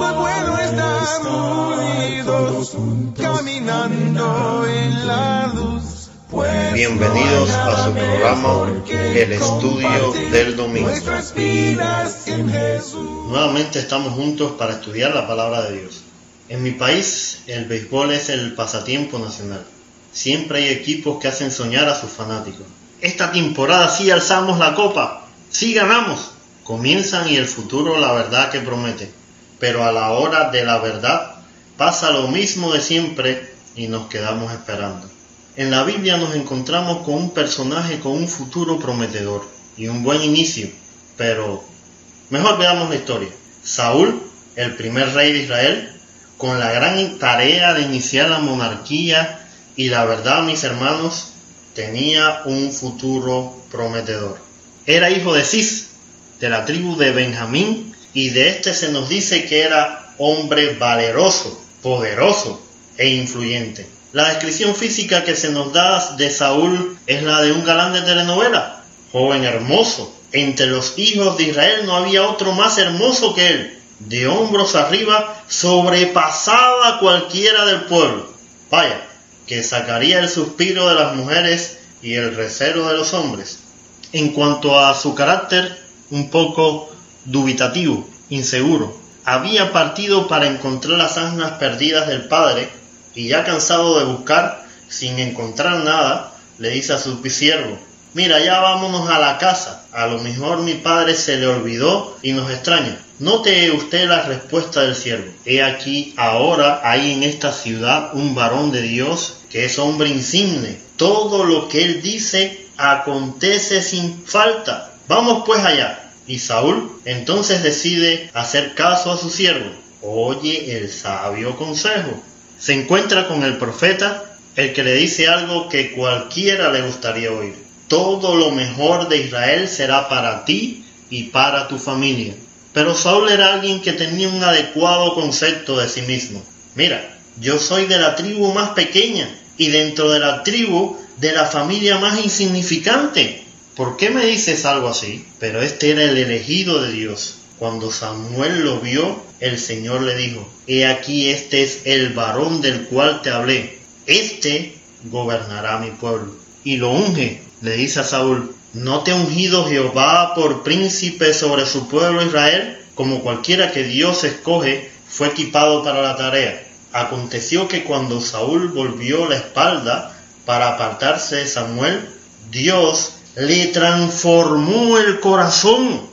Bueno estar unidos, caminando en la luz. Pues Bienvenidos a su programa El Estudio del Domingo. Nuevamente estamos juntos para estudiar la palabra de Dios. En mi país, el béisbol es el pasatiempo nacional. Siempre hay equipos que hacen soñar a sus fanáticos. Esta temporada sí alzamos la copa, sí ganamos. Comienzan y el futuro la verdad que promete. Pero a la hora de la verdad pasa lo mismo de siempre y nos quedamos esperando. En la Biblia nos encontramos con un personaje con un futuro prometedor y un buen inicio, pero mejor veamos la historia. Saúl, el primer rey de Israel, con la gran tarea de iniciar la monarquía y la verdad, mis hermanos, tenía un futuro prometedor. Era hijo de Cis, de la tribu de Benjamín, y de este se nos dice que era hombre valeroso, poderoso e influyente. La descripción física que se nos da de Saúl es la de un galán de telenovela, joven hermoso. Entre los hijos de Israel no había otro más hermoso que él. De hombros arriba sobrepasaba a cualquiera del pueblo. Vaya, que sacaría el suspiro de las mujeres y el recelo de los hombres. En cuanto a su carácter, un poco dubitativo, inseguro. Había partido para encontrar las asnas perdidas del padre y ya cansado de buscar, sin encontrar nada, le dice a su siervo, mira, ya vámonos a la casa, a lo mejor mi padre se le olvidó y nos extraña. Note usted la respuesta del siervo. He aquí, ahora hay en esta ciudad un varón de Dios que es hombre insigne. Todo lo que él dice acontece sin falta. Vamos pues allá. Y Saúl entonces decide hacer caso a su siervo. Oye el sabio consejo. Se encuentra con el profeta, el que le dice algo que cualquiera le gustaría oír. Todo lo mejor de Israel será para ti y para tu familia. Pero Saúl era alguien que tenía un adecuado concepto de sí mismo. Mira, yo soy de la tribu más pequeña y dentro de la tribu de la familia más insignificante. ¿Por qué me dices algo así? Pero este era el elegido de Dios. Cuando Samuel lo vio, el Señor le dijo, He aquí este es el varón del cual te hablé. Este gobernará mi pueblo. Y lo unge, le dice a Saúl, ¿no te ha ungido Jehová por príncipe sobre su pueblo Israel? Como cualquiera que Dios escoge, fue equipado para la tarea. Aconteció que cuando Saúl volvió la espalda para apartarse de Samuel, Dios le transformó el corazón.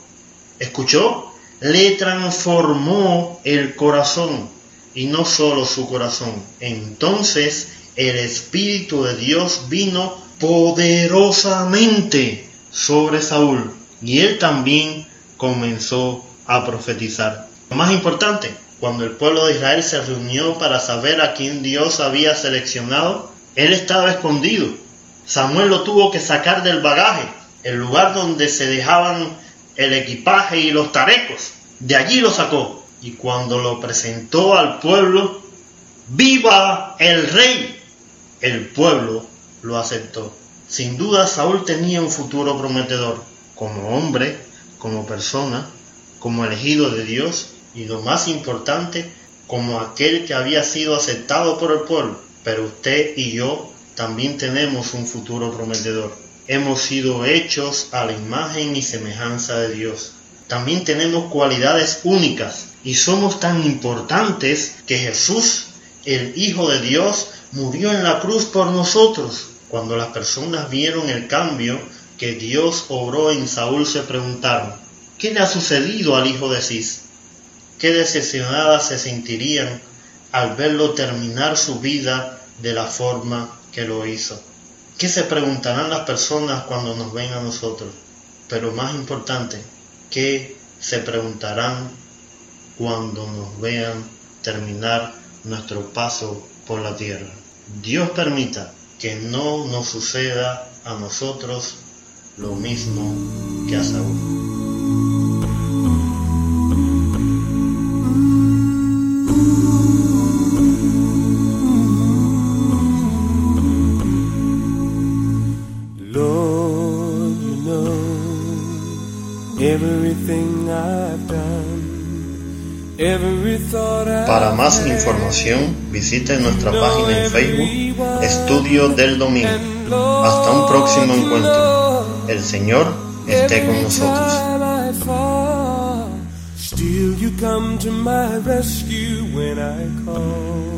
¿Escuchó? Le transformó el corazón y no solo su corazón. Entonces el Espíritu de Dios vino poderosamente sobre Saúl y él también comenzó a profetizar. Lo más importante, cuando el pueblo de Israel se reunió para saber a quién Dios había seleccionado, él estaba escondido. Samuel lo tuvo que sacar del bagaje, el lugar donde se dejaban el equipaje y los tarecos. De allí lo sacó. Y cuando lo presentó al pueblo, ¡viva el rey! El pueblo lo aceptó. Sin duda Saúl tenía un futuro prometedor, como hombre, como persona, como elegido de Dios y lo más importante, como aquel que había sido aceptado por el pueblo. Pero usted y yo también tenemos un futuro prometedor. Hemos sido hechos a la imagen y semejanza de Dios. También tenemos cualidades únicas y somos tan importantes que Jesús, el Hijo de Dios, murió en la cruz por nosotros. Cuando las personas vieron el cambio que Dios obró en Saúl, se preguntaron, ¿qué le ha sucedido al hijo de Cis? Qué decepcionadas se sentirían al verlo terminar su vida de la forma que lo hizo. ¿Qué se preguntarán las personas cuando nos ven a nosotros? Pero más importante, ¿qué se preguntarán cuando nos vean terminar nuestro paso por la tierra? Dios permita que no nos suceda a nosotros lo mismo que a Saúl. Para más información, visite nuestra página en Facebook, Estudio del Domingo. Hasta un próximo encuentro. El Señor esté con nosotros. time I fall, still you come to my rescue when I call.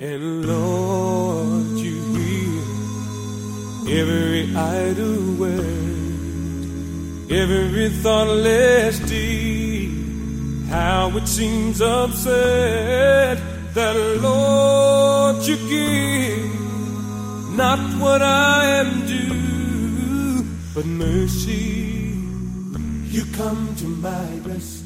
And Lord, you hear every idle word, every thoughtless deed. How it seems absurd that Lord you give not what I am due, but mercy. You come to my rescue.